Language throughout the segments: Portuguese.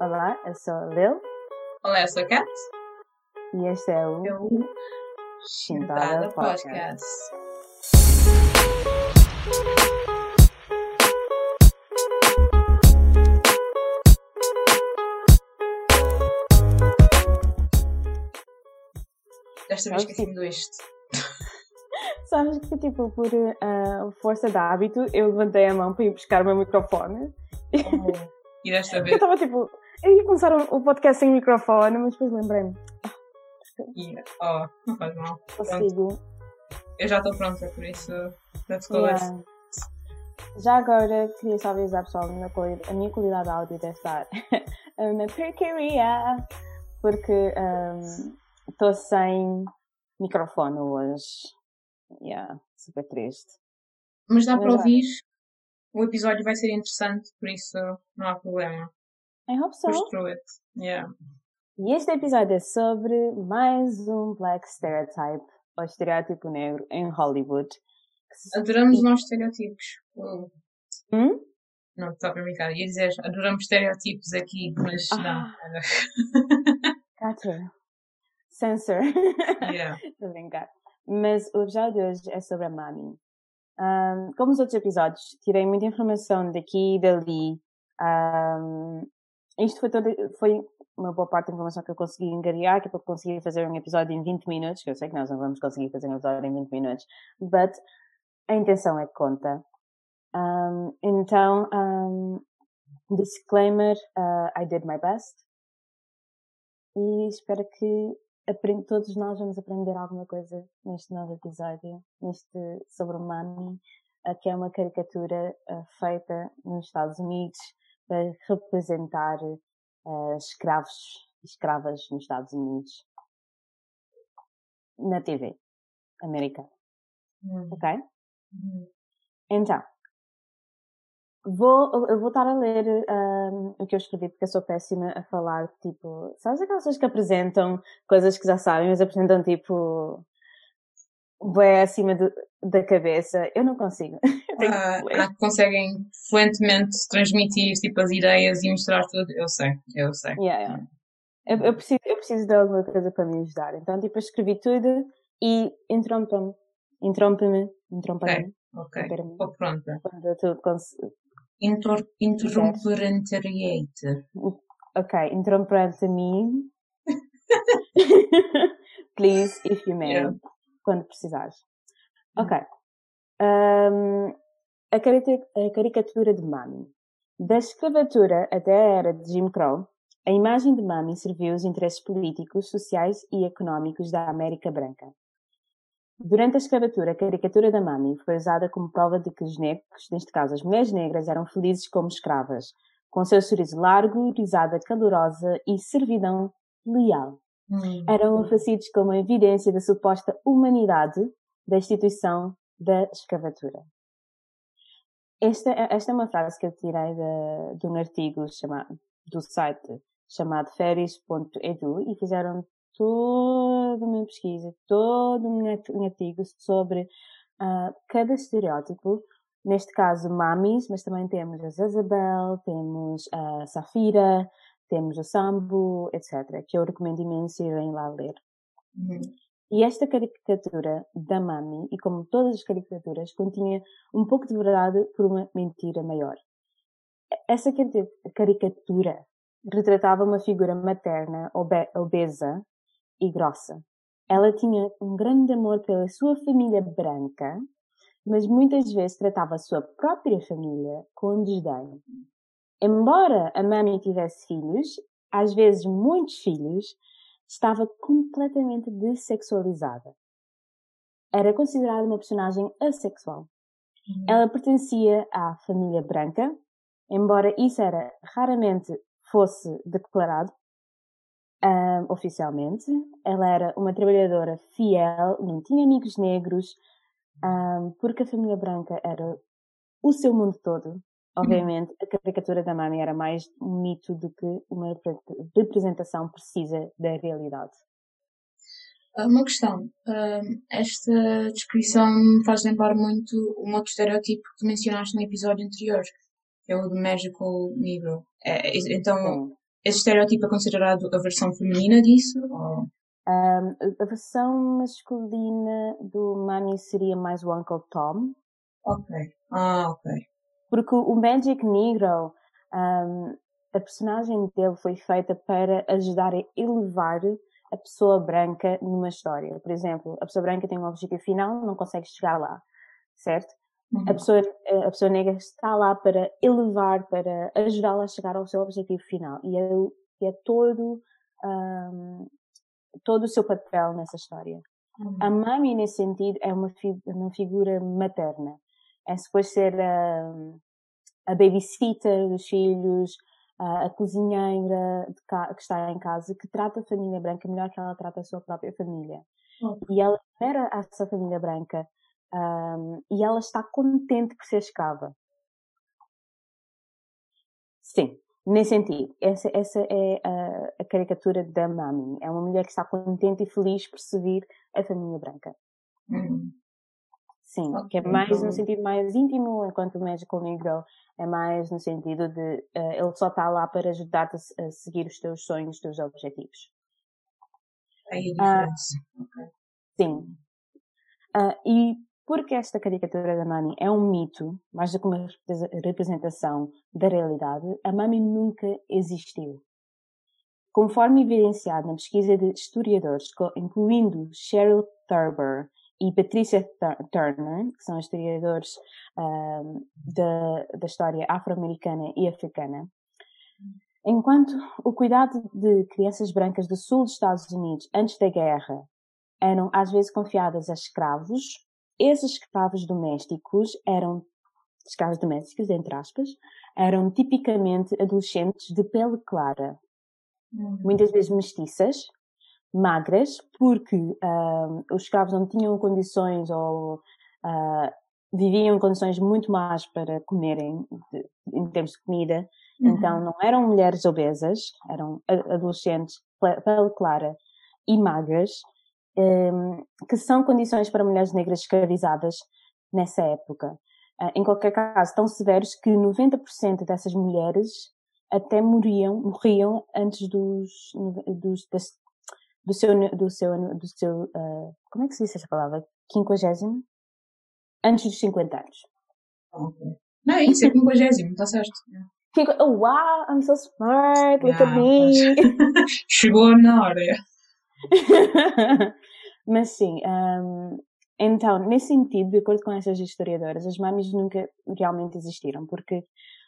Olá, eu sou a Lil Olá, eu sou a Kat. e este é o Chintada Podcast. Podcast. Desta vez esqueci-me isto. Sabes que, tipo, por ah, força de hábito, eu levantei a mão para ir buscar o meu microfone. E desta Eu vez. estava tipo, eu ia começar o, o podcast sem microfone, mas depois lembrei-me, Oh, não faz mal. consigo. Eu já estou pronta, por isso. Let's go. let's- Yeah. Já agora, queria só avisar pessoal, a minha qualidade de áudio deve estar uma porcaria, porque estou sem microfone hoje. Yeah, super triste. Mas dá para Mas, ouvir. O episódio vai ser interessante, por isso não há problema. I hope so. Push through it. Yeah. E este episódio é sobre mais um Black Stereotype, ou estereótipo negro, em Hollywood. Que se- Adoramos nós estereotipos. Uh, Hum? Não, está para brincar. Ia dizer, adoramos estereotipos aqui, mas não. Ah. Gotcha. Censor. Yeah. Estou a brincar. Mas o episódio de hoje é sobre a Mami. Ahm, como os outros episódios, tirei muita informação daqui e dali. Ahm, isto foi, toda, foi uma boa parte da informação que eu consegui engariar, que é para conseguir fazer um episódio em 20 minutos, que eu sei que nós não vamos conseguir fazer um episódio em 20 minutos, but a intenção é que conta. Ahm, então, ahm, disclaimer, uh, I did my best. E espero que aprend- todos nós vamos aprender alguma coisa neste novo episódio, neste sobre o Mami, uh, que é uma caricatura uh, feita nos Estados Unidos para representar uh, escravos e escravas nos Estados Unidos na TV americana, Hum. ok? Hum. Então, vou, eu vou estar a ler um, o que eu escrevi porque eu sou péssima a falar, tipo, sabes aquelas pessoas que apresentam coisas que já sabem, mas apresentam tipo, bem acima do- da cabeça? Eu não consigo. Ah, que que conseguem fluentemente transmitir tipo, as ideias e misturar tudo. Eu sei, eu sei. Yeah, yeah. Eu, eu preciso, eu preciso de alguma coisa para me ajudar. Então, tipo, eu escrevi tudo e interrompa-me. Interrompe-me. Interrompa-me. Ok, Interrompe-me. estou pronta. Quando tu cons- Inter Interromperantariate. Ok, interrompa-me. Please, if you may. Yeah. Quando precisares. Ok. Ahm, a, a caricatura de Mami. Da escravatura até a era de Jim Crow, a imagem de Mami serviu os interesses políticos, sociais e económicos da América Branca. Durante a escravatura, a caricatura da Mami foi usada como prova de que os negros, neste caso as mulheres negras, eram felizes como escravas, com seu sorriso largo, risada calorosa e servidão leal Hum. eram oferecidos como evidência da suposta humanidade da instituição da escravatura. Esta, esta é uma frase que eu tirei de, de um artigo chamado, do site chamado férias.edu e fizeram toda uma pesquisa, todo um art- artigo sobre ah, cada estereótipo, neste caso mamis, mas também temos a Zazabel, temos a Safira, temos o Sambo, etc., que eu recomendo imenso irem lá ler. Hum. E esta caricatura da Mami, e como todas as caricaturas, continha um pouco de verdade por uma mentira maior. Essa cari- caricatura retratava uma figura materna, obe- obesa e grossa. Ela tinha um grande amor pela sua família branca, mas muitas vezes tratava a sua própria família com desdém. Embora a Mami tivesse filhos, às vezes muitos filhos, estava completamente dessexualizada. Era considerada uma personagem assexual. Ela pertencia à família branca, embora isso era raramente fosse declarado ah, oficialmente. Ela era uma trabalhadora fiel, não tinha amigos negros, ah, porque a família branca era o seu mundo todo. Obviamente, a caricatura da Mami era mais um mito do que uma repre- representação precisa da realidade. Ah, Uma questão. Ah, esta descrição faz lembrar muito um outro estereótipo que mencionaste no episódio anterior, que é o do Magical Negro. É, é- então, esse estereótipo é considerado a versão feminina disso? Ou... Um, a versão masculina do Mami seria mais o Uncle Tom. Ok. Ah, ok. Porque o Magic Negro, um, a personagem dele foi feita para ajudar a elevar a pessoa branca numa história. Por exemplo, a pessoa branca tem um objetivo final, não consegue chegar lá, certo? Uhum. A, pessoa, a pessoa negra está lá para elevar, para ajudá-la a chegar ao seu objetivo final. E é, é todo, um, todo o seu papel nessa história. Uhum. A mami, nesse sentido, é uma, uma figura materna. É suposto ser a, a babysitter dos filhos, a cozinheira que está em casa, que trata a família branca melhor que ela trata a sua própria família. E ela era essa família branca um, e ela está contente por ser escrava. Sim, nesse sentido. Essa, essa é a, a, caricatura da Mami. É uma mulher que está contente e feliz por servir a família branca. Uhum. Sim, que é mais no então sentido mais íntimo, enquanto o Magical Negro é mais no sentido de uh, ele só está lá para ajudar-te a, a, seguir os teus sonhos, os teus objetivos. Aí a diferença. Uh, okay. Sim. Uh, e porque esta caricatura da Mami é um mito, mais do que uma representação da realidade, a Mami nunca existiu. Conforme evidenciado na pesquisa de historiadores, incluindo Cheryl Thurber e Patricia Turner, que são historiadores um, da, da história afro-americana e africana, enquanto o cuidado de crianças brancas do sul dos Estados Unidos antes da guerra eram às vezes confiadas a escravos, esses escravos domésticos eram escravos domésticos, entre aspas, eram tipicamente adolescentes de pele clara, uhum. muitas vezes mestiças, magras, porque uh, os escravos não tinham condições ou uh, viviam em condições muito más para comerem, de, em termos de comida. Uhum. Então não eram mulheres obesas, eram adolescentes, pele clara e magras, um, que são condições para mulheres negras escravizadas nessa época. Uh, em qualquer caso, tão severos que 90% dessas mulheres até morriam, morriam antes dos, dos, das, do seu, do seu, do seu, uh, como é que se diz essa palavra? Quinquagésimo? Antes dos 50 anos. Okay. Não, é isso, é quinquagésimo, está certo. Fico, oh, wow, I'm so smart, look yeah, at me. Chegou na hora. Mas sim, um, então, nesse sentido, de acordo com essas historiadoras, as mamis nunca realmente existiram, porque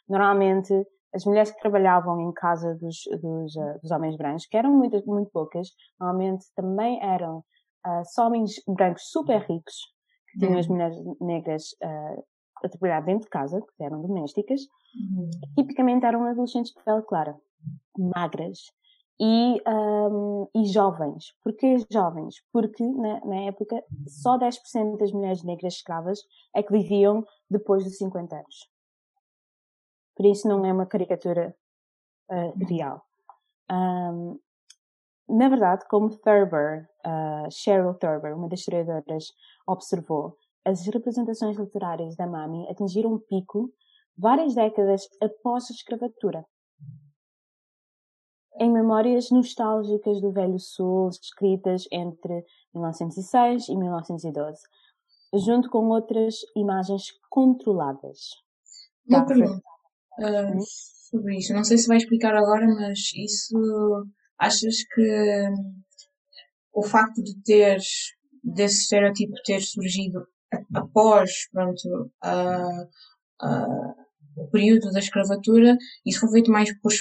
normalmente as mulheres que trabalhavam em casa dos, dos, uh, dos homens brancos, que eram muito, muito poucas, normalmente também eram uh, só homens brancos super ricos, que tinham uhum. as mulheres negras uh, a trabalhar dentro de casa, que eram domésticas, uhum. tipicamente eram adolescentes de pele clara, magras e, um, e jovens. Porquê jovens? Porque na, na época só 10% das mulheres negras escravas é que viviam depois dos 50 anos. Por isso não é uma caricatura uh, real. Um, na verdade, como Thurber, uh, Cheryl Thurber, uma das historiadoras, observou, as representações literárias da Mami atingiram um pico várias décadas após a escravatura. Em memórias nostálgicas do Velho Sul, escritas entre 1906 e 1912, junto com outras imagens controladas. Uma pergunta uh, sobre isso. Não sei se vai explicar agora, mas isso achas que o facto de ter desse estereotipo ter surgido após pronto, uh, uh, o período da escravatura, isso foi feito mais por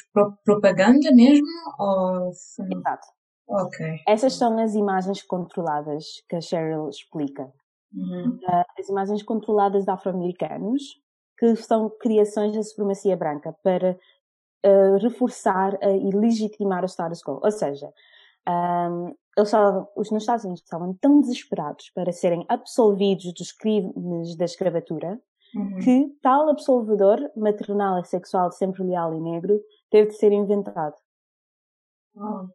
propaganda mesmo? Ou... Exato. Ok. Essas são as imagens controladas que a Cheryl explica. Uhum. Uh, as imagens controladas de afro-americanos que são criações da supremacia branca para uh, reforçar uh, e legitimar o status quo. Ou seja, um, eles estavam, os nos Estados Unidos estavam tão desesperados para serem absolvidos dos crimes da escravatura uhum. que tal absolvedor maternal e sexual sempre leal e negro teve de ser inventado. Oh.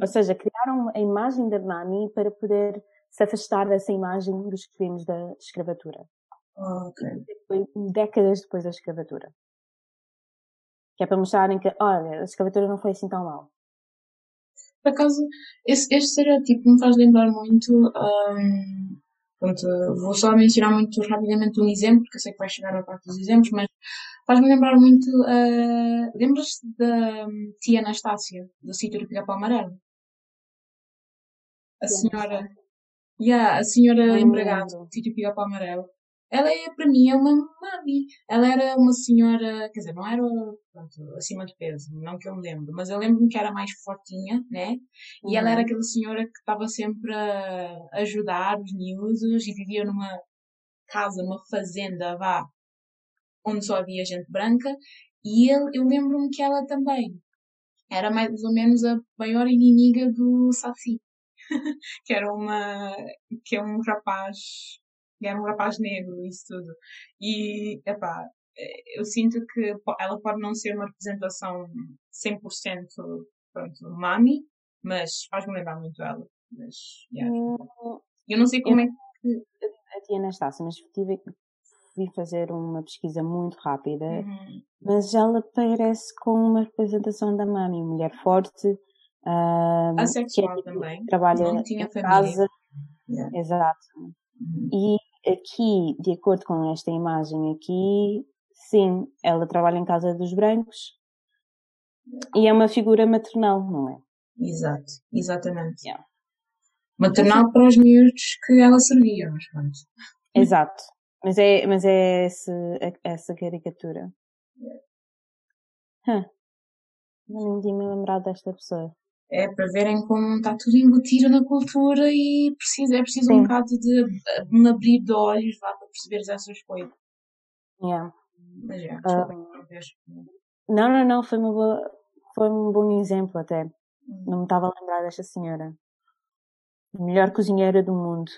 Ou seja, criaram a imagem da Nani para poder se afastar dessa imagem dos crimes da escravatura. Oh, okay. Foi décadas depois da escravatura. Que é para mostrarem que, olha, a escravatura não foi assim tão mal. Por acaso, esse, este estereotipo me faz lembrar muito. Um, pronto, vou só mencionar muito rapidamente um exemplo, porque eu sei que vai chegar a parte dos exemplos, mas faz-me lembrar muito. Uh, Lembras-te da um, tia Anastácia, do sítio do Pica-Pau Amarelo? A senhora. Yeah, a senhora empregada do sítio Pica-Pau Amarelo. Ela é, para mim, é uma mami. Ela era uma senhora, quer dizer, não era pronto, acima de peso, não que eu me lembro, mas eu lembro-me que era mais fortinha, né? E uhum. ela era uhum. aquela senhora que estava sempre a ajudar os miúdos e vivia numa casa, numa fazenda, vá, onde só havia gente branca. E ele, eu lembro-me que ela também era mais ou menos a maior inimiga do Safi, que era uma, que é um rapaz e era um rapaz negro, isso tudo. E, epá, eh, eu sinto que ela pode não ser uma representação 100% pronto, mami, mas faz-me lembrar muito ela. Mas, yeah. Hum, eu não sei como eu, é que. A tia Anastácia, mas tive, fui fazer uma pesquisa muito rápida, uhum. mas ela parece com uma representação da mami, mulher forte, uh, assexual que é, também, trabalha não tinha em casa, yeah. exato. Uhum. E aqui, de acordo com esta imagem aqui, sim, ela trabalha em casa dos brancos e é uma figura maternal, não é? Exato, exatamente. Yeah. Maternal para os miúdos que ela servia, mas pronto. Exato. Mas é, mas é esse, essa caricatura. Yeah. Huh. Não me lembrado desta pessoa é para verem como está tudo embutido na cultura e precisa, é preciso Sim. um bocado de um abrir de olhos lá para perceberes essas coisas. Yeah. Mas é, desculpa, uh, não, não, não, foi, uma boa, foi um bom exemplo até. Hum. Não me estava a lembrar desta senhora. melhor cozinheira do mundo.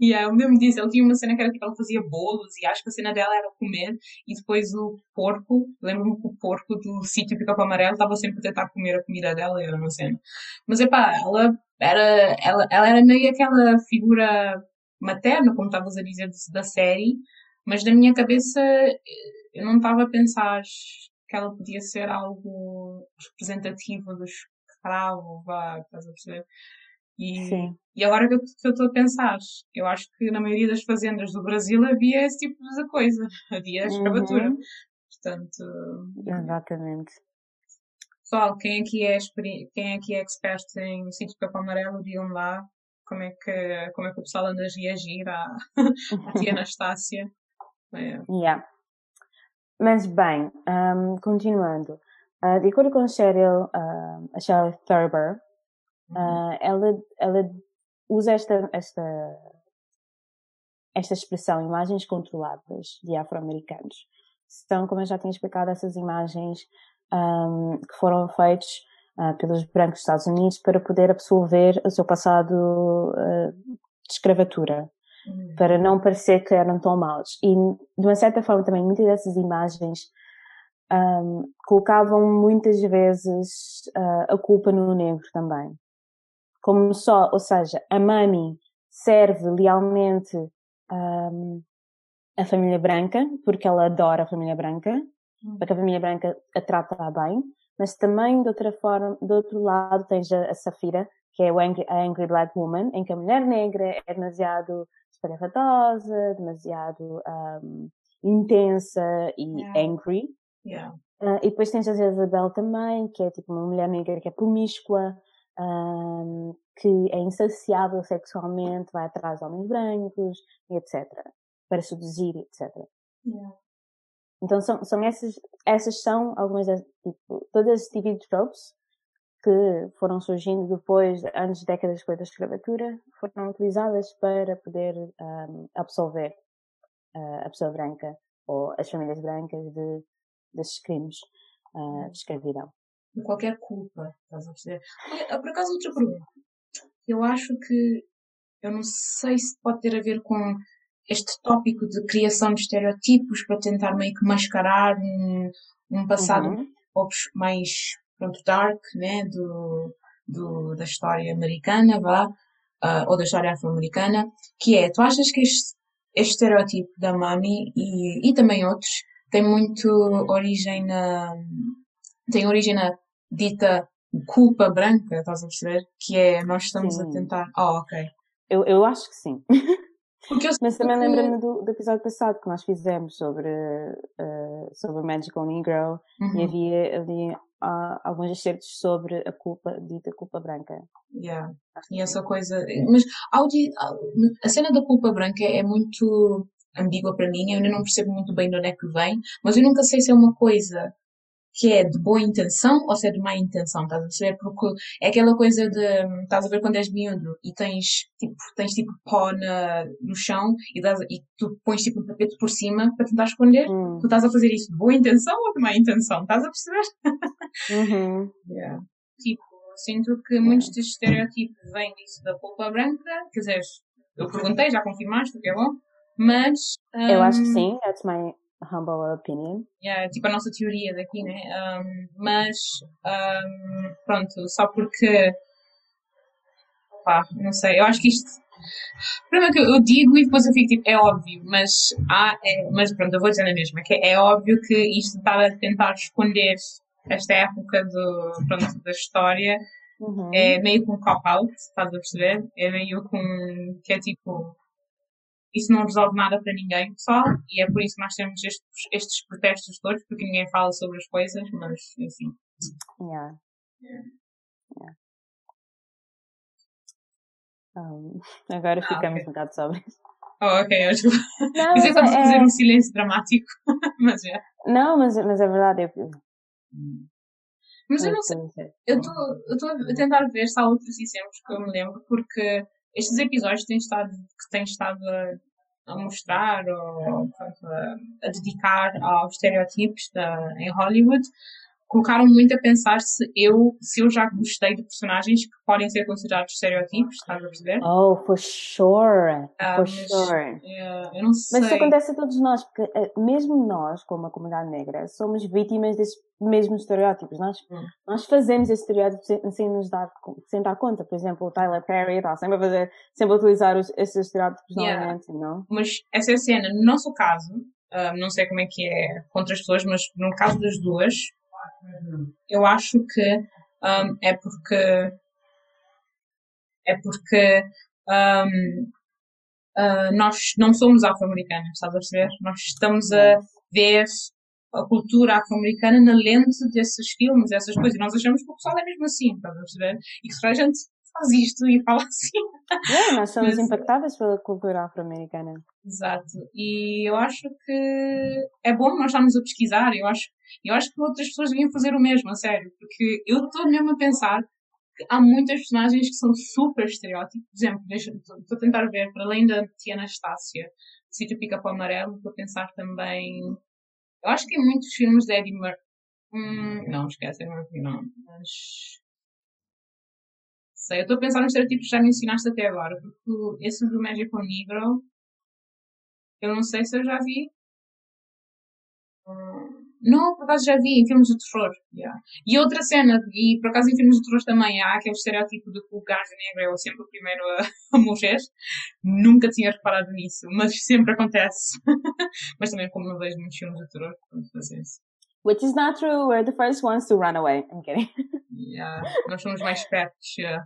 E yeah, eu mesmo disse, ele tinha uma cena que era tipo, ela fazia bolos e acho que a cena dela era comer e depois o porco, lembro-me que o porco do sítio Pica-Pau Amarelo estava sempre a tentar comer a comida dela, era uma cena. Mas epá, ela era, ela, ela era meio aquela figura materna, como estavas a dizer, da série, mas na minha cabeça eh, eu não estava a pensar que ela podia ser algo representativo dos escravos, vá, estás a perceber? E, Sim. e agora que eu estou a pensar, eu acho que na maioria das fazendas do Brasil havia esse tipo de coisa, havia escravatura. Uhum. Portanto. Exatamente. Pessoal, quem aqui é, quem aqui é expert em sítio de capão amarelo, digam lá como é que, como é que o pessoal anda a reagir à, à tia Anastácia. É. Yeah. Mas bem, um, continuando. Uh, de acordo com a Cheryl, uh, a Cheryl Thurber, Uh, ela, ela usa esta, esta, esta expressão, imagens controladas de afro-americanos. São, como eu já tinha explicado, essas imagens um, que foram feitas uh, pelos brancos dos Estados Unidos para poder absolver o seu passado uh, de escravatura, uhum. para não parecer que eram tão maus. E, de uma certa forma, também muitas dessas imagens um, colocavam muitas vezes uh, a culpa no negro também como só, ou seja, a mami serve lealmente um, a família branca, porque ela adora a família branca, hum. porque a família branca a trata bem, mas também de outra forma, do outro lado tens a, a Safira, que é a Angry, a Angry Black Woman, em que a mulher negra é demasiado espalhafatosa, demasiado um, intensa e yeah. angry. Yeah. Uh, e depois tens a Isabel também, que é tipo uma mulher negra que é promíscua, um, que é insaciável sexualmente, vai atrás de homens brancos, etc. Para seduzir, etc. Yeah. Então são, são essas, essas são algumas tipo, todas as TV tropes que foram surgindo depois, antes de décadas depois da escravatura, foram utilizadas para poder um, absolver uh, a pessoa branca ou as famílias brancas de, desses crimes uh, de escravidão de qualquer culpa, estás a perceber? Por acaso, outra pergunta. Eu acho que, eu não sei se pode ter a ver com este tópico de criação de estereotipos para tentar meio que mascarar um, um passado uhum. mais, pronto, dark, né, do, do, da história americana, vá, uh, ou da história afro-americana, que é, tu achas que este, este estereotipo da mami e, e também outros tem muito origem na, tem origem na dita culpa branca, estás a perceber? Que é nós estamos sim. a tentar. Oh, ok. Eu, eu acho que sim. Mas também que... lembra-me do, do, episódio passado que nós fizemos sobre, uh, sobre Magical Negro uhum. e havia, havia uh, alguns excertos sobre a culpa, dita culpa branca. Yeah. E essa coisa. Mas a cena da culpa branca é muito ambígua para mim, eu ainda não percebo muito bem de onde é que vem, mas eu nunca sei se é uma coisa que é de boa intenção ou se é de má intenção, estás a perceber? Porque é aquela coisa de, estás a ver quando és miúdo e tens tipo, tens tipo pó na, no chão e, das, e tu pões tipo um tapete por cima para tentar esconder. Hum. Tu estás a fazer isso de boa intenção ou de má intenção, estás a perceber? Uhum. yeah. Tipo, sinto que muitos destes estereótipos vêm disso da polpa branca, quer dizer, eu perguntei, já confirmaste, o que é bom, mas. Um, eu acho que hum, sim, that's my humble opinion. Yeah, tipo a nossa teoria daqui, né? Um, mas, um, pronto, só porque. Pá, não sei, eu acho que isto. O problema é que eu digo e depois eu fico tipo, é óbvio, mas há, é, mas pronto, eu vou dizer a mesma, que é óbvio que isto está a tentar esconder esta época do, pronto, da história uhum. é meio com um cop-out, estás a perceber? É meio com, que é tipo, isso não resolve nada para ninguém, pessoal, e é por isso que nós temos estes, estes protestos todos, porque ninguém fala sobre as coisas, mas enfim. Yeah. yeah. yeah. Um, agora ah, ficamos okay. um bocado sobre isso. Oh, ok, acho que. Mas é só para fazer um silêncio dramático, mas é. Não, mas, mas é verdade. Eu... Mas eu não sei. Eu estou a tentar ver se há outros exemplos que eu me lembro, porque estes episódios têm estado, que têm estado a, a mostrar ou a, a, dedicar aos estereótipos da, em Hollywood colocaram muito a pensar se eu, se eu já gostei de personagens que podem ser considerados estereótipos, estás a perceber? Oh, for sure, ah, for mas, sure. Yeah, eu não sei. Mas isso acontece a todos nós, porque uh, mesmo nós, como a comunidade negra, somos vítimas desses mesmos estereótipos. Nós, hum. nós fazemos esses estereótipos sem, sem, nos dar, sem dar conta. Por exemplo, o Tyler Perry está sempre a fazer, sempre a utilizar os, esses estereótipos yeah. novamente, não? Mas essa é a cena. No nosso caso, uh, não sei como é que é contra as pessoas, mas no caso das duas, eu acho que um, é porque é porque um, uh, nós não somos afro-americanos, estás a perceber? Nós estamos a ver a cultura afro-americana na lente desses filmes, dessas coisas, e nós achamos que o pessoal é mesmo assim, estás a perceber? E que a gente faz isto e fala assim. É, nós somos Mas, impactadas pela cultura afro-americana. Exato. E eu acho que é bom nós estarmos a pesquisar. Eu acho, eu acho que outras pessoas deviam fazer o mesmo, a sério. Porque eu estou mesmo a pensar que há muitas personagens que são super estereótipos. Por exemplo, estou a tentar ver, para além da Tia Anastácia, Sítio Pica-Pau Amarelo, estou a pensar também. Eu acho que em muitos filmes de Eddie Murphy. Hum, não, esquece, não. Mas sei. Eu estou a pensar nos estereotipos que já mencionaste até agora, porque esse do Magical Negro, eu não sei se eu já vi. Não, por acaso já vi em filmes de terror. Yeah. E outra cena, e por acaso em filmes de terror também há aquele estereótipo de que o gajo negro é sempre o primeiro a, a morrer. Nunca tinha reparado nisso, mas sempre acontece. mas também como não vejo muitos filmes de terror, pronto, fazer isso. Which is not true. We're the first ones to run away. I'm kidding. Yeah, nós somos mais espertos. Yeah.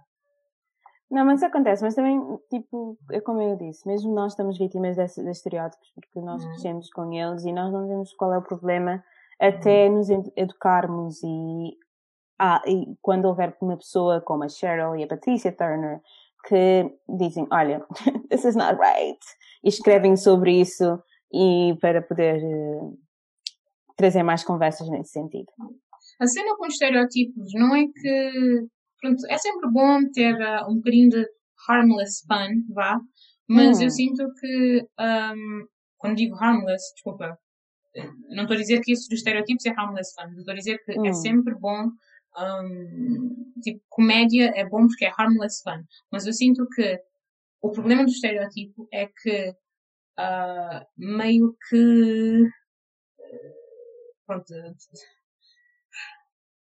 Não, mas isso acontece, mas também, tipo, é como eu disse, mesmo nós estamos vítimas desses, desses estereótipos, porque nós uhum. crescemos com eles e nós não vemos qual é o problema até uhum. nos educarmos e, ah, e quando houver uma pessoa como a Cheryl e a Patricia Turner que dizem, olha, this is not right, e escrevem sobre isso e para poder uh, trazer mais conversas nesse sentido. A cena com estereótipos não é que. Pronto, é sempre bom ter uh, um bocadinho de harmless fun, vá, mas hum. eu sinto que. Um, quando digo harmless, desculpa, não estou a dizer que isso dos estereótipos é harmless fun, estou a dizer que é hum. é sempre bom. Um, tipo, comédia é bom porque é harmless fun, mas eu sinto que o problema do estereótipo é que uh, meio que pronto,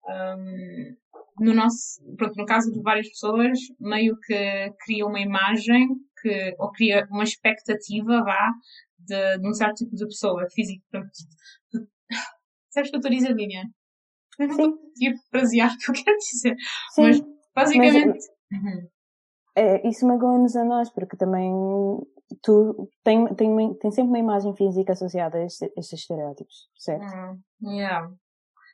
um, no nosso, pronto, no caso de várias pessoas, meio que cria uma imagem que, ou cria uma expectativa, vá, de, de um certo tipo de pessoa física. Sabes o que eu estou a dizer, Lilian? Eu não estou conseguir frasear o que eu quero dizer. Sim, mas basicamente. Mas, uhum. é, isso magoa-nos a nós, porque também tu tem, tem, tem sempre uma imagem física associada a estes, estes estereótipos, certo? Hum, yeah.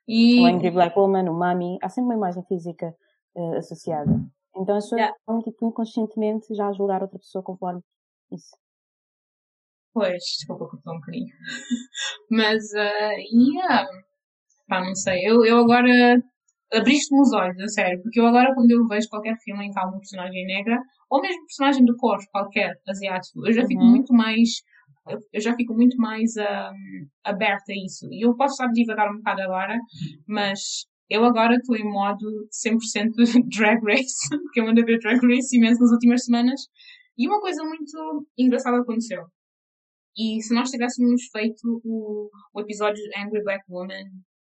E... O Angry Black Woman, o Mami, há sempre uma imagem física uh, associada. Então as pessoas yeah. vão tipo, inconscientemente já julgar outra pessoa conforme isso. Pois, desculpa que um bocadinho. Mas, uh, yeah. Pá, não sei. Eu, eu agora abriste-me os olhos, a sério, porque eu agora quando eu vejo qualquer filme em que há uma personagem negra, ou mesmo personagem do cor, qualquer asiático, eu já fico uhum. muito mais eu já fico muito mais um, aberta a isso. E eu posso estar divagar um bocado agora, mas eu agora estou em modo 100% drag race, porque eu ando a ver drag race imenso nas últimas semanas. E uma coisa muito engraçada aconteceu. E se nós tivéssemos feito o, o episódio Angry Black Woman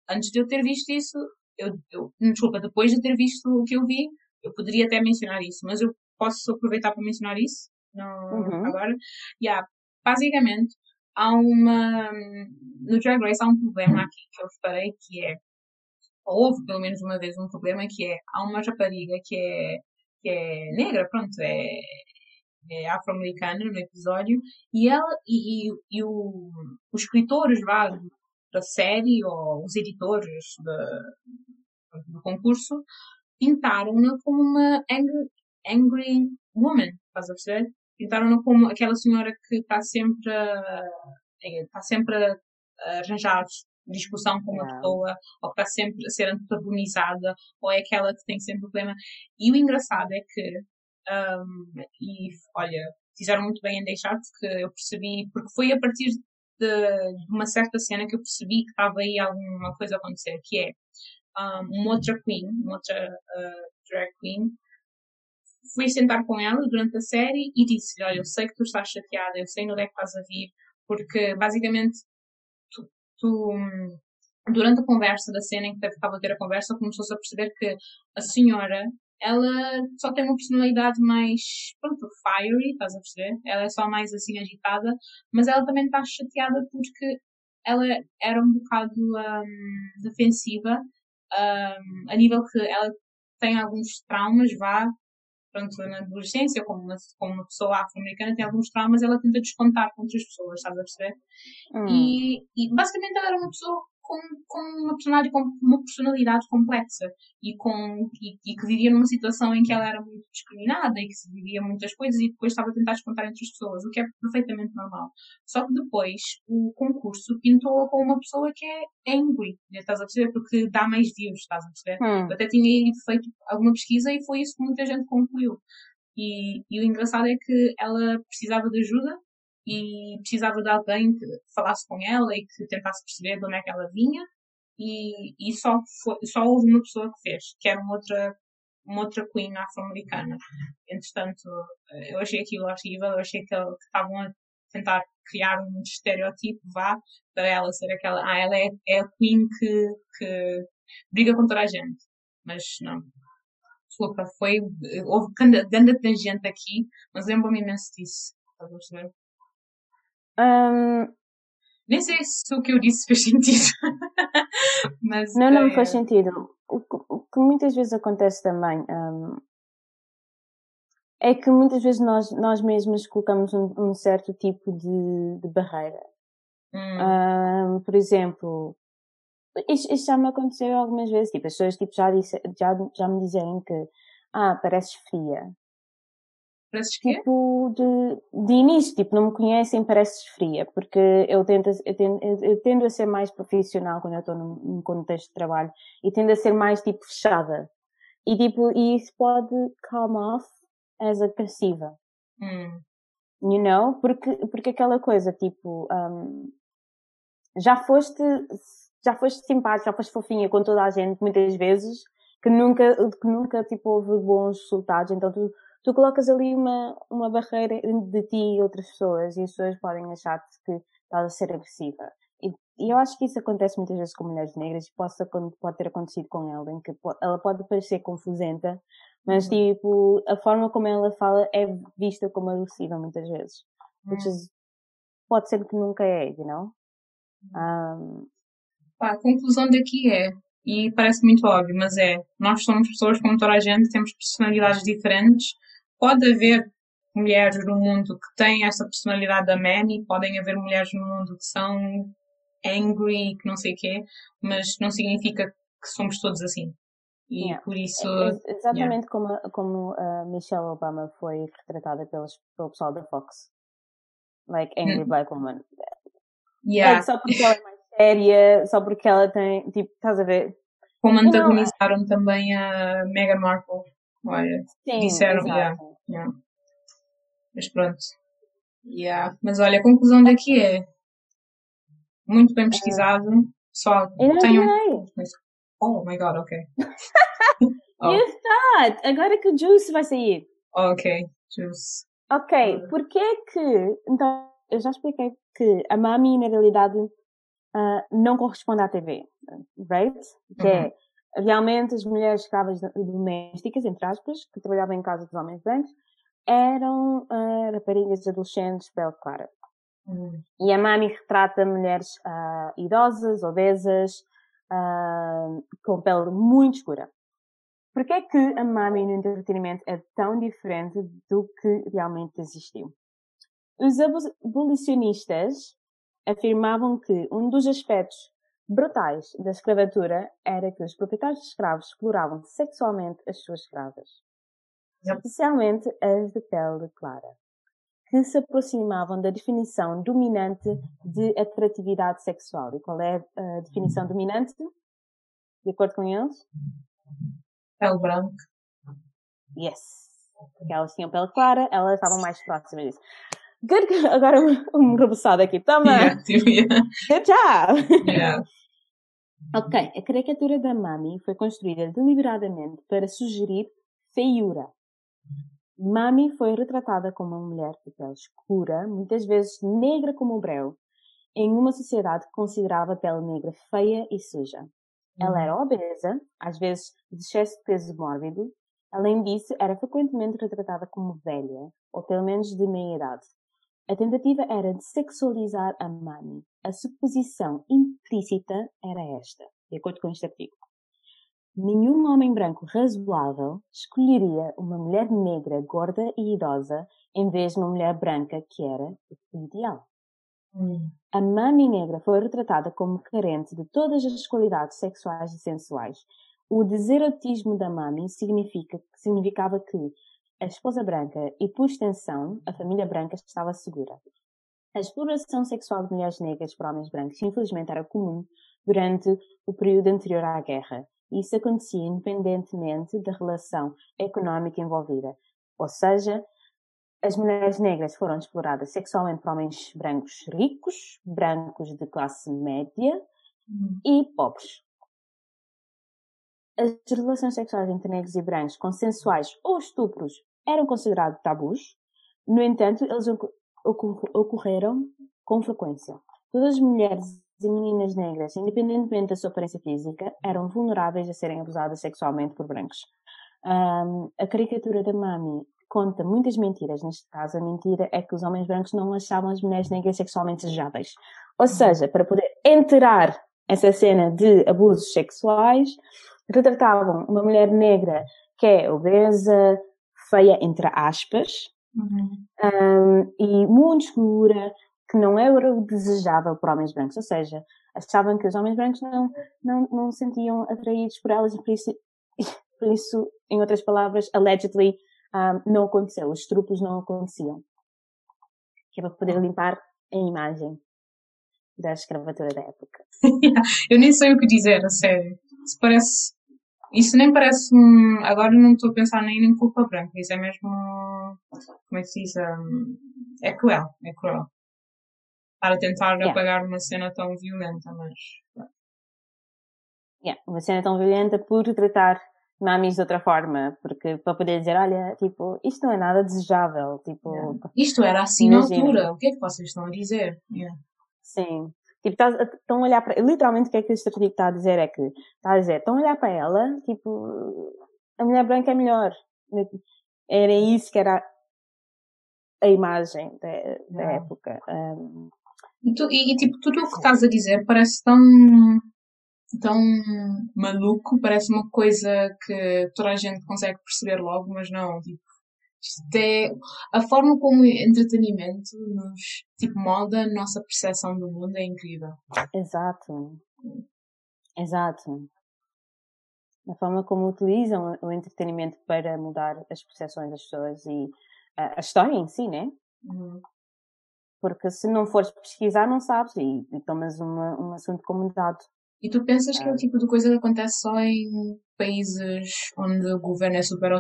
antes de eu ter visto isso, eu, eu, desculpa, depois de ter visto o que eu vi, eu poderia até mencionar isso, mas eu posso aproveitar para mencionar isso no, uhum. agora. Yeah, basicamente, há uma. No Drag Race há um problema aqui que eu reparei que é. Houve pelo menos uma vez um problema que é. Há uma rapariga que é, que é negra, pronto, é, é afro-americana no episódio, e ela e, e, e o, os escritores vá, da série ou os editores de, do concurso pintaram-na como uma angry, angry woman, estás a perceber? Pintaram-na como aquela senhora que está sempre a, está sempre a arranjar discussão com uma pessoa, ou que está sempre a ser antagonizada, ou é aquela que tem sempre problema. E o engraçado é que, um, e olha, fizeram muito bem em deixar, porque eu percebi, porque foi a partir de, de uma certa cena que eu percebi que estava aí alguma coisa a acontecer, que é um, uma outra queen, uma outra uh, drag queen, fui sentar com ela durante a série e disse olha, eu sei que tu estás chateada, eu sei onde é que estás a vir, porque basicamente tu, tu durante a conversa da cena em que estava a ter a conversa, começou-se a perceber que a senhora ela só tem uma personalidade mais, pronto, fiery, estás a perceber? Ela é só mais assim agitada, mas ela também está chateada porque ela era um bocado um, defensiva, um, a nível que ela tem alguns traumas, vá, pronto, na adolescência, como uma, como uma pessoa afro-americana, tem alguns traumas, ela tenta descontar com outras pessoas, estás a perceber? Hum. E, e basicamente ela era uma pessoa com, com uma personalidade, com uma personalidade complexa e, com, e, e, que vivia numa situação em que ela era muito discriminada e que se vivia muitas coisas e depois estava a tentar descontar entre as pessoas, o que é perfeitamente normal. Só que depois o concurso pintou-a como uma pessoa que é angry, estás a perceber? Porque dá mais views, estás a perceber? Hum. Eu até tinha feito alguma pesquisa e foi isso que muita gente concluiu. E, e o engraçado é que ela precisava de ajuda e precisava de alguém que falasse com ela e que tentasse perceber de onde é que ela vinha e, e só, foi, só houve uma pessoa que fez, que era uma outra, uma outra queen afro-americana. Entretanto, eu achei aquilo horrível, eu achei que estavam a tentar criar um estereótipo, vá, para ela ser aquela, ah, ela é, é a queen que, que briga contra a gente. Mas não. Desculpa, foi, houve grande tangente aqui, mas lembro-me imenso disso. Estás a perceber? Um, Nem sei se o que eu disse fez sentido. Mas, não, não é... faz sentido. O que, o que, muitas vezes acontece também um, é que muitas vezes nós, nós mesmos colocamos um, um certo tipo de, de barreira. Hum. Um, por exemplo, isto, isto, já me aconteceu algumas vezes, tipo, as pessoas tipo, já, disse, já, já me dizem que, ah, pareces fria. Pareces Tipo, de, de início, tipo, não me conhecem, pareces fria, porque eu tento, eu tendo, eu tendo a ser mais profissional quando eu estou num, num, contexto de trabalho e tendo a ser mais, tipo, fechada. E, tipo, e isso pode come off as agressiva. Hum. You know? Porque, porque aquela coisa, tipo, um, já foste, já foste simpática, já foste fofinha com toda a gente, muitas vezes, que nunca, que nunca, tipo, houve bons resultados, então tu, tu colocas ali uma, uma barreira de ti e outras pessoas e as pessoas podem achar que estás a ser agressiva. E, e, eu acho que isso acontece muitas vezes com mulheres negras e pode, pode ter acontecido com ela, em que ela pode parecer confusenta, mas uhum. tipo, a forma como ela fala é vista como agressiva muitas vezes. Uhum. Is, pode ser que nunca é, you know? Uhum. Um, Pá, a conclusão daqui é, e parece muito óbvio, mas é, nós somos pessoas como toda a gente, temos personalidades diferentes, pode haver mulheres no mundo que têm essa personalidade da Manny, podem haver mulheres no mundo que são angry, que não sei o quê, mas não significa que somos todos assim. E yeah. por isso. É, exatamente yeah. como, como a Michelle Obama foi retratada pelos, pelo pessoal da Fox. Like Angry hum. Black Woman. Yeah. É só porque ela é mais séria, só porque ela tem, tipo, estás a ver? Como antagonizaram não, também a Meghan Markle. Olha, Sim, disseram, yeah, yeah. Mas pronto. Yeah. Mas olha, a conclusão daqui é muito bem pesquisado. Só tenham. Oh my god, ok. oh. You thought! Agora que o Juice vai sair. ok, Juice. Ok, uh. porquê que. Então, eu já expliquei que a Mami, na realidade, uh, não corresponde à TV, right? Que é, uhum. Realmente as mulheres escravas domésticas, entre aspas, que trabalhavam em casa dos homens brancos, eram uh, raparigas adolescentes pele clara. Uhum. E a Mami retrata mulheres uh, idosas, obesas, uh, com pele muito escura. Por que é que a Mami no entretenimento é tão diferente do que realmente existiu? Os abolicionistas afirmavam que um dos aspectos brutais da escravatura era que os proprietários de escravos exploravam sexualmente as suas escravas, especialmente as de pele clara, que se aproximavam da definição dominante de atratividade sexual. E qual é a definição dominante? De acordo com eles? Pele branca. Yes. Porque elas tinham pele clara, elas estavam mais próximas disso. Good, agora um rebuçado aqui. Toma! Yeah, yeah. Good job! Yeah. ok, a caricatura da Mami foi construída deliberadamente para sugerir feiura. Mami foi retratada como uma mulher de pele escura, muitas vezes negra como o breu, em uma sociedade que considerava a pele negra feia e suja. Ela era obesa, às vezes de excesso de peso mórbido. Além disso, era frequentemente retratada como velha, ou pelo menos de meia idade. A tentativa era de sexualizar a Mami. A suposição implícita era esta, de acordo com este artigo. Nenhum homem branco razoável escolheria uma mulher negra, gorda e idosa em vez de uma mulher branca que era o ideal. Hum. A Mami negra foi retratada como carente de todas as qualidades sexuais e sensuais. O deserotismo da Mami significa, significava que a esposa branca e, por extensão, a família branca estava segura. A exploração sexual de mulheres negras por homens brancos, infelizmente, era comum durante o período anterior à guerra. E isso acontecia independentemente da relação económica envolvida. Ou seja, as mulheres negras foram exploradas sexualmente por homens brancos ricos, brancos de classe média hum. e pobres. As relações sexuais entre negros e brancos, consensuais ou estupros, eram considerados tabus. No entanto, eles ocorreram com frequência. Todas as mulheres e meninas negras, independentemente da sua aparência física, eram vulneráveis a serem abusadas sexualmente por brancos. Um, a caricatura da Mami conta muitas mentiras. Neste caso, a mentira é que os homens brancos não achavam as mulheres negras sexualmente desejáveis. Ou seja, para poder enterar essa cena de abusos sexuais, retratavam uma mulher negra que é obesa, feia, entre aspas, uhum. um, e muito escura, que não era o desejável por homens brancos. Ou seja, achavam que os homens brancos não, não, não se sentiam atraídos por elas e por isso, por isso em outras palavras, allegedly, um, não aconteceu. Os trupos não aconteciam. Que é para poder limpar a imagem da escravatura da época. Eu nem sei o que dizer, a sério. Isso parece isso nem parece um. Agora não estou a pensar nem em culpa branca. Isso é mesmo. Como é que se diz? Um, é cruel. É cruel. Para tentar yeah. apagar uma cena tão violenta, mas. Yeah, uma cena tão violenta por tratar mamis de outra forma, porque para poder dizer, olha, tipo, isto não é nada desejável, tipo... Yeah. Isto era assim na altura, o que é que vocês estão a dizer? Yeah. Sim, Tipo, estão a olhar para. Literalmente, o que é que este artigo está a dizer é que. Está a dizer, estão a olhar para ela, tipo. A mulher branca é melhor. Era isso que era a imagem da, da época. Um, e, tu, e, tipo, tudo o que estás a dizer parece tão. tão maluco, parece uma coisa que toda a gente consegue perceber logo, mas não, tipo, isto é a forma como o entretenimento nos tipo molda a nossa percepção do mundo é incrível. Exato. Exato. A forma como utilizam o entretenimento para mudar as percepções das pessoas e a, a história em si, né? Uhum. Porque se não fores pesquisar, não sabes e, e tomas uma, um assunto como dado. E tu pensas que é o ah. tipo de coisa que acontece só em países onde o governo é super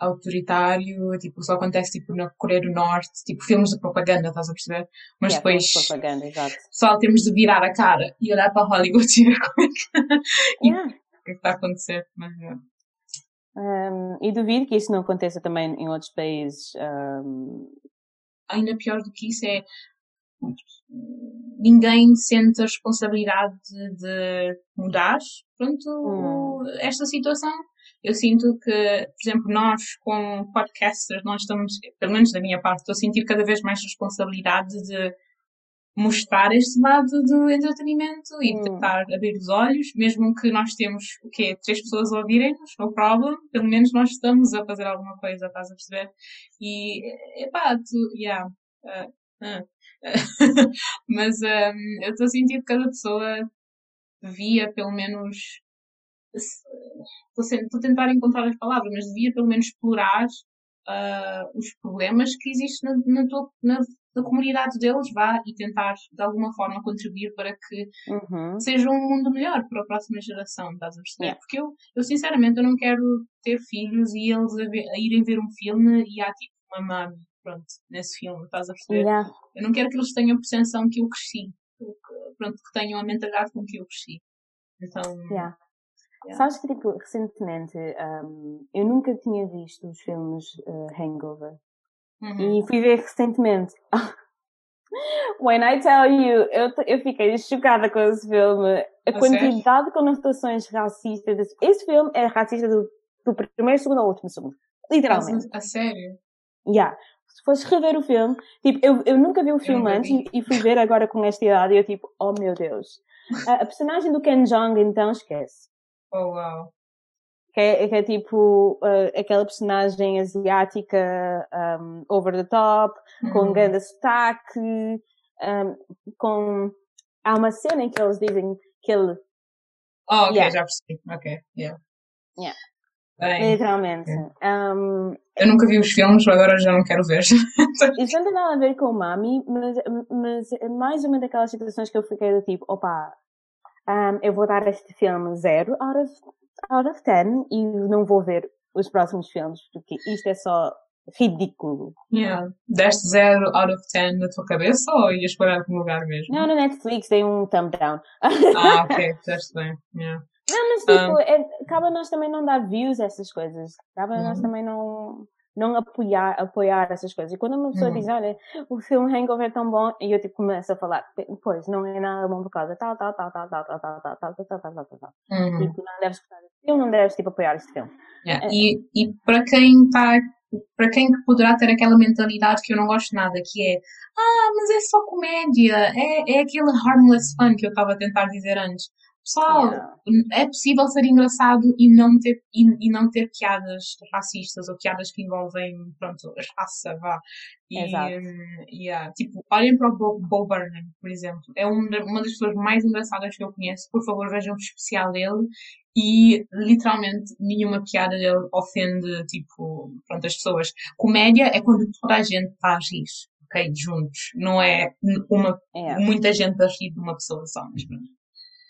autoritário, tipo, só acontece tipo na Coreia do Norte, tipo filmes de propaganda, estás a perceber? Mas yeah, depois propaganda, exato. só temos de virar a cara e olhar para Hollywood e ver como é que, yeah. o que é está a acontecer. Mas, um, e duvido que isso não aconteça também em outros países. Um... Ainda pior do que isso é ninguém sente a responsabilidade de, de mudar pronto, hum. esta situação. Eu sinto que, por exemplo, nós, como podcasters, nós estamos, pelo menos da minha parte, estou a sentir cada vez mais responsabilidade de mostrar este lado do entretenimento e hum. tentar abrir os olhos, mesmo que nós temos, o quê? Três pessoas a ouvirem-nos, no problem, pelo menos nós estamos a fazer alguma coisa, estás a perceber? E, epá, tu, yeah, uh, uh, Mas um, eu estou a sentir que cada pessoa devia pelo menos. Estou a tentar encontrar as palavras, mas devia pelo menos explorar uh, os problemas que existem na, na, tua, na, na, comunidade deles, vá e tentar de alguma forma contribuir para que uhum. seja um mundo melhor para a próxima geração, estás a perceber? Yeah. Porque eu, eu sinceramente eu não quero ter filhos e eles a, ver, a irem ver um filme e há tipo uma mami pronto, nesse filme, estás a perceber? Yeah. Eu não quero que eles tenham a percepção que eu cresci, que, pronto, que tenham a mentalidade com que eu cresci. Então. Yeah. Yeah. Sabes que, tipo, recentemente, um, eu nunca tinha visto os filmes uh, Hangover. Uhum. E fui ver recentemente. When I tell you, eu, eu fiquei chocada com esse filme. A, quantidade sério? de conotações racistas. Esse filme é racista do, do primeiro segundo ao último segundo. Literalmente. A, a sério? Yeah se fores rever o filme, tipo, eu, eu nunca vi o filme antes e, e, fui ver agora com esta idade e eu tipo, oh meu Deus. A, a personagem do Ken Jong, então, esquece. Oh, wow. Que é, que é tipo uh, aquela personagem asiática um, over the top, uhum. com grande sotaque, um, com... Há uma cena em que eles dizem que ele... Oh, ok, yeah. já percebi. Ok, yeah. Yeah. Bem, Literalmente. Um, eu nunca vi os filmes, agora já não quero ver. Isso não tem nada a ver com o Mami, mas, mas é mais uma daquelas situações que eu fiquei do tipo, opa, um, eu vou dar este filme zero out of, out of ten e não vou ver os próximos filmes, porque isto é só ridículo. Yeah. Deste zero out of ten na tua cabeça ou ias parar algum lugar mesmo? Não, no Netflix dei um thumb down. ah, ok, fizeste bem. Yeah. Não, mas tipo, um, é, cabe a nós também não dar views a essas coisas. Cabe a nós uhum. também não, não apoiar, apoiar essas coisas. E quando uma pessoa uhum. diz, olha, o filme Hangover é tão bom, e eu tipo começo a falar, pois, não é nada bom por causa tal, tal, tal, tal, tal, tal, tal, tal, tal, tal, tal, tal, tal, tal. Uhum. Tipo, não deves gostar deste filme, não deves tipo apoiar este filme. Yeah. E, e para quem está para quem poderá ter aquela mentalidade que eu não gosto nada, que é ah, mas é só comédia, é, é aquele harmless fun que eu estava a tentar dizer antes. Pessoal, yeah. é possível ser engraçado e não ter, e, e, não ter piadas racistas ou piadas que envolvem, pronto, raça, vá. E, Exato. Yeah, tipo, olhem para o Bo, Bo Burnham, por exemplo. É uma das pessoas mais engraçadas que eu conheço. Por favor, vejam o especial dele. E, literalmente, nenhuma piada dele ofende, tipo, pronto, as pessoas. Comédia é quando toda a gente está a rir ok? Juntos. Não é uma, é. muita gente a rir de uma pessoa só, mas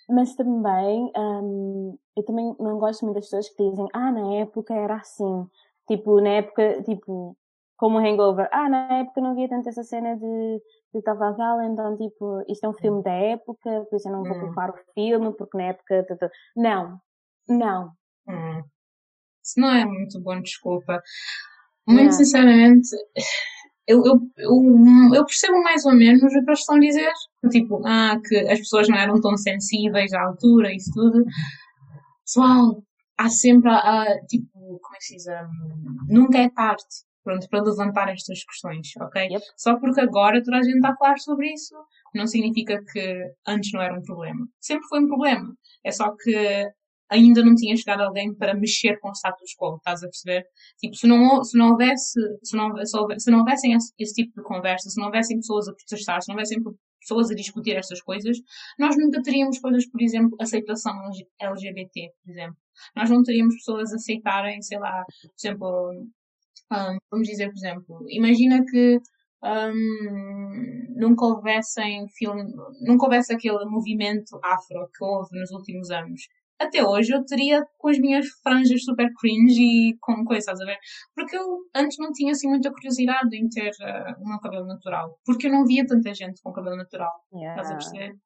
mas também, um, eu também não gosto muito das pessoas que dizem, ah, na época era assim. Tipo, na época, tipo, como Hangover, ah, na época não havia tanto essa cena de, de Tavagal, então, tipo, isto é um filme da época, por isso eu não vou hum. culpar o filme, porque na época. Não, não. Hum. Isso não é muito bom, desculpa. Muito não. sinceramente, eu, eu, eu, eu, percebo mais ou menos o que eles estão a dizer. Tipo, ah, que as pessoas não eram tão sensíveis à altura, isso tudo. Pessoal, há sempre, a, tipo, como é que se diz? Um, nunca é tarde, pronto, para levantar estas questões, ok? Yep. Só porque agora toda a gente está a falar sobre isso, não significa que antes não era um problema. Sempre foi um problema. É só que ainda não tinha chegado alguém para mexer com o status quo, estás a perceber? Tipo, se não, se não houvesse, se não, se não houvessem esse, esse, tipo de conversa, se não houvessem pessoas a protestar, se não houvessem pessoas a discutir estas coisas, nós nunca teríamos coisas, por exemplo, aceitação LGBT, por exemplo. Nós não teríamos pessoas a aceitarem, sei lá, por exemplo, um, vamos dizer, por exemplo, imagina que um, nunca houvessem filme, nunca houvesse aquele movimento afro que houve nos últimos anos até hoje eu teria com as minhas franjas super cringe e com coisas, estás a ver? Porque eu antes não tinha assim muita curiosidade em ter uh, o meu cabelo natural. Porque eu não via tanta gente com cabelo natural. Yeah. Estás a perceber?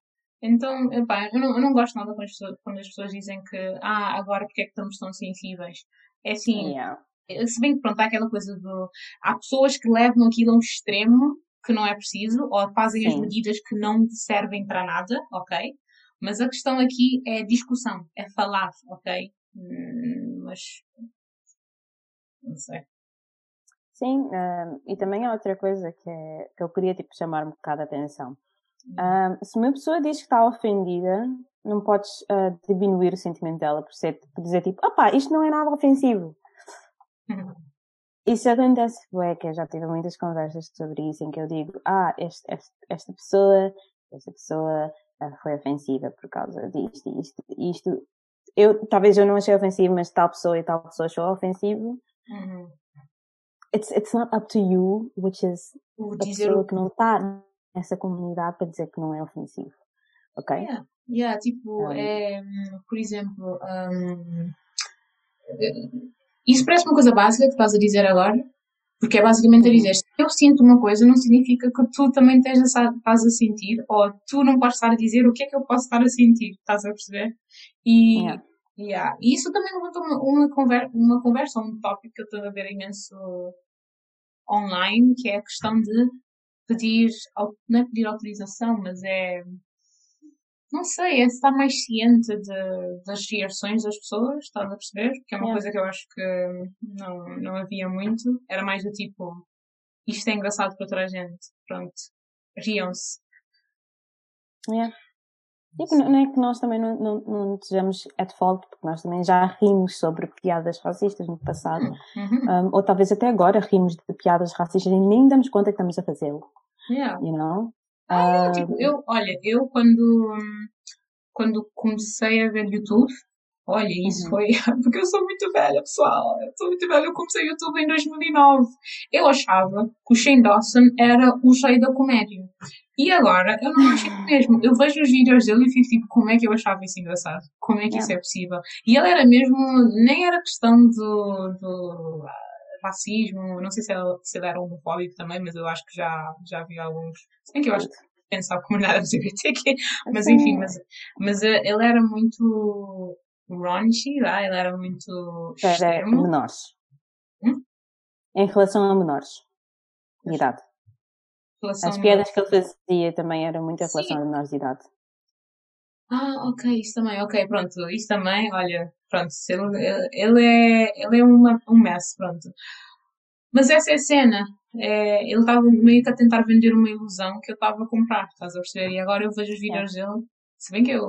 Então, epá, eu, não, eu não gosto nada quando as, pessoas, dizem que, ah, agora porque é que estamos tão sensíveis? É assim, yeah. se bem que pronto, há aquela coisa do. Há pessoas que levam aquilo a um extremo que não é preciso, ou fazem Sim. as medidas que não servem para nada, ok? Mas a questão aqui é discussão, é falar, ok? Hum, mas. Não sei. Sim, uh, e também há outra coisa que, é, que eu queria tipo, chamar um bocado a atenção. Uh, se uma pessoa diz que está ofendida, não podes uh, diminuir o sentimento dela por, ser, por dizer tipo, opá, isto não é nada ofensivo. Isso acontece, é que eu já tive muitas conversas sobre isso, em que eu digo, ah, este, este, esta pessoa, esta pessoa foi ofensiva por causa disto isto, isto. Eu, talvez eu não achei ofensivo, mas tal pessoa e tal pessoa achou ofensivo. Uhum. It's, it's not up to you, which is o a pessoa que não está nessa comunidade para dizer que não é ofensivo. Ok? Yeah, yeah tipo, um, é, por exemplo, um, isso parece uma coisa básica que estás a dizer agora, porque é basicamente a dizer, eu sinto uma coisa, não significa que tu também estás a, estás a sentir, ou tu não podes estar a dizer o que é que eu posso estar a sentir, estás a perceber? E, yeah. Yeah. e isso também levantou uma, uma, conver, uma conversa, um tópico que eu estou a ver imenso online, que é a questão de pedir, não é pedir autorização, mas é não sei, é estar mais ciente de, das reações das pessoas, estás a perceber? Que é uma é. coisa que eu acho que não, não havia muito. Era mais do tipo, isto é engraçado para toda a gente. Pronto, riam-se. É. E não é que nós também não, não, não estejamos at fault, porque nós também já rimos sobre piadas racistas no passado, uhum. um, ou talvez até agora rimos de piadas racistas e nem damos conta que estamos a fazê-lo. Yeah. You know? Ah, eu, tipo, eu, olha, eu quando, quando comecei a ver YouTube, olha, isso uhum. foi. Porque eu sou muito velha, pessoal. Eu sou muito velha. Eu comecei YouTube em 2009. Eu achava que o Shane Dawson era o rei da comédia. E agora, eu não acho mesmo. Eu vejo os vídeos dele e fico tipo, como é que eu achava isso engraçado? Como é que yeah. isso é possível? E ele era mesmo, nem era questão do, do racismo, não sei se ele, se ele era homofóbico também, mas eu acho que já, já vi alguns. Se bem que eu acho que pensa a comunidade LGBTQ, mas enfim, mas, mas eh, ele era muito raunchy, lá, ele era muito era extremo. menores. Hum? Em relação a menores. De idade. As piadas que ele fazia também eram muito em relação Sim. a menores de idade. Ah, ok, isso também, ok, pronto, isso também, olha, pronto, ele, ele é, ele é uma, um mess, pronto. Mas essa é a cena, é, ele estava meio que a tentar vender uma ilusão que eu estava a comprar, estás a perceber? E agora eu vejo os vídeos é. dele, se bem que eu,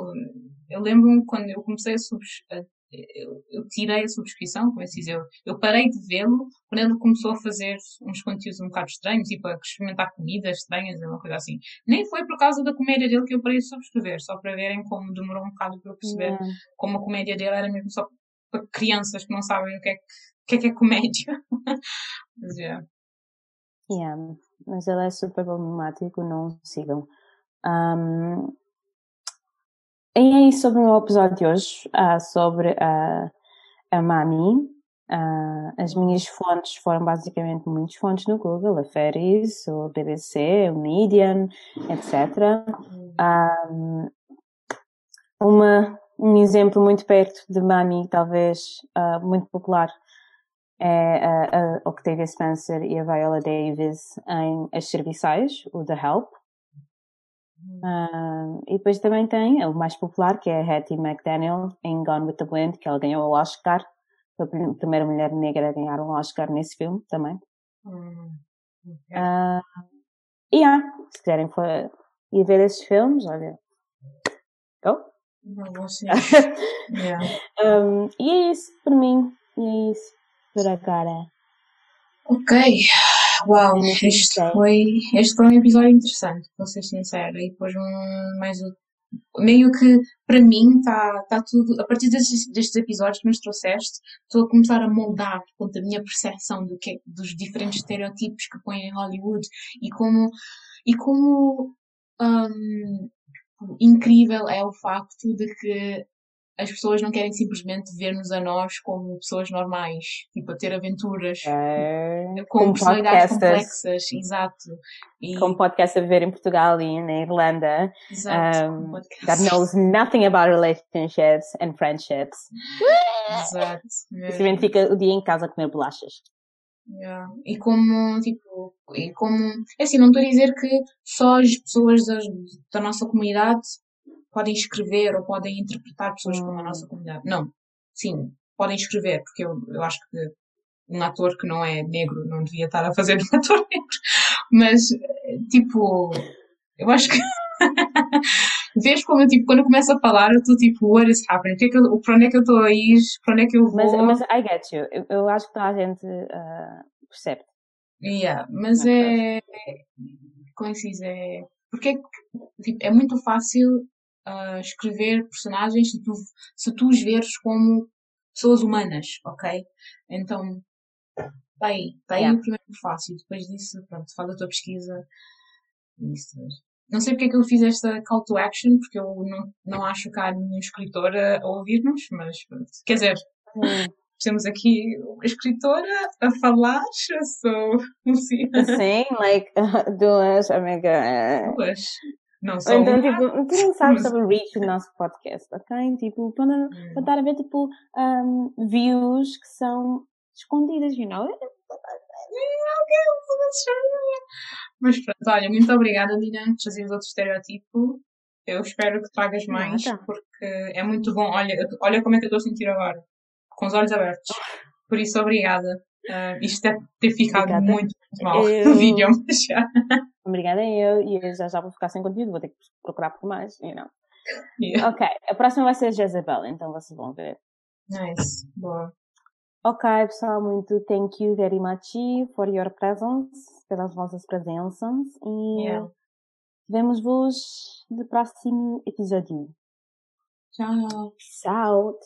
eu lembro-me quando eu comecei a, subs, a eu, eu, tirei a subscrição, como é que se diz, eu, eu parei de vê-lo quando ele começou a fazer uns conteúdos um bocado estranhos, tipo a experimentar comidas estranhas, uma coisa assim. Nem foi por causa da comédia dele que eu parei de subscrever, só para verem como demorou um bocado para eu perceber yeah. como a comédia dele era mesmo só para crianças que não sabem o que é que, é, que, é comédia. Mas, yeah. Yeah, mas ele é super problemático, não sigam. Um, e é sobre o episódio de hoje, uh, sobre a, a Mami. Uh, as minhas fontes foram basicamente muitas fontes no Google, a Ferris, o BBC, o Medium, etc. Um, uma, um exemplo muito perto de Mami, talvez uh, muito popular, é a, a Octavia Spencer e a Viola Davis em As Serviçais, o The Help. Uh, e depois também tem o mais popular, que é a Hattie McDaniel em Gone with the Wind, que ela ganhou o Oscar. Foi a primeira mulher negra a ganhar um Oscar nesse filme também. Hum, okay. uh, e yeah, se quiserem e ver esses filmes, olha. Go? Não vou yeah. um, e é isso por mim. E é isso por agora. Ok. Uau, este foi, este foi um episódio interessante, vou ser sincera. E depois um, mais meio que para mim está tá tudo, a partir destes, destes episódios que nos trouxeste, estou a começar a moldar a minha percepção do que, dos diferentes estereotipos que põem em Hollywood e como, e como um, incrível é o facto de que as pessoas não querem simplesmente ver-nos a nós como pessoas normais, tipo a ter aventuras é, com personalidades complexas, exato. E... Com podcast a viver em Portugal e na Irlanda, exato, um, that knows nothing about relationships and friendships. Exato. Simplesmente fica o dia em casa a comer bolachas. Yeah. E como, tipo, e como, é assim, não estou a dizer que só as pessoas da, da nossa comunidade podem escrever ou podem interpretar pessoas hum. como a nossa comunidade. Não. Sim, podem escrever, porque eu, eu acho que um ator que não é negro não devia estar a fazer um ator negro. Mas, tipo, eu acho que. Vês como eu, tipo, quando eu começo a falar, eu estou tipo, what is happening? Que é que eu, para onde é que eu estou a ir? Para onde é que eu vou? Mas, mas I get you. Eu, eu acho que toda a gente uh, percebe. Yeah, mas é. Como é que se diz? É. Porque é, tipo, é muito fácil uh, escrever personagens se tu, se tu os veres como pessoas humanas, ok? Então, está aí yeah. o primeiro fácil. Depois disso, pronto, faz a tua pesquisa. Isso. Não sei porque é que eu fiz esta call to action, porque eu não, não acho que há nenhum escritor a, ouvir-nos, mas pronto. Quer dizer, hum. temos aqui uma escritora a falar, so, sim. Sim, like, duas, amiga. Duas. Não só então, uma, tipo, tu não sabes sobre o reach do nosso podcast, ok? Tipo, para hum. estar a ver, tipo, um, views que são escondidas, you know? Mas pronto, olha, muito obrigada, Dina, por trazer outro estereotipo. Eu espero que tragas mais, Nada. porque é muito bom. Olha, olha como é que eu estou a sentir agora, com os olhos abertos. Por isso, obrigada. Uh, isto deve ter ficado obrigada. muito, muito mal eu... no vídeo, mas já. Obrigada eu, e já já vou ficar sem conteúdo, vou ter que procurar por mais, you know. Yeah. Ok, a próxima vai ser Jezebel, então vocês vão ver. Nice, boa. Ok, pessoal, muito thank you very much for your presence, pelas vossas presenças e yeah. vemos-vos no próximo episódio. Tchau. Peace out.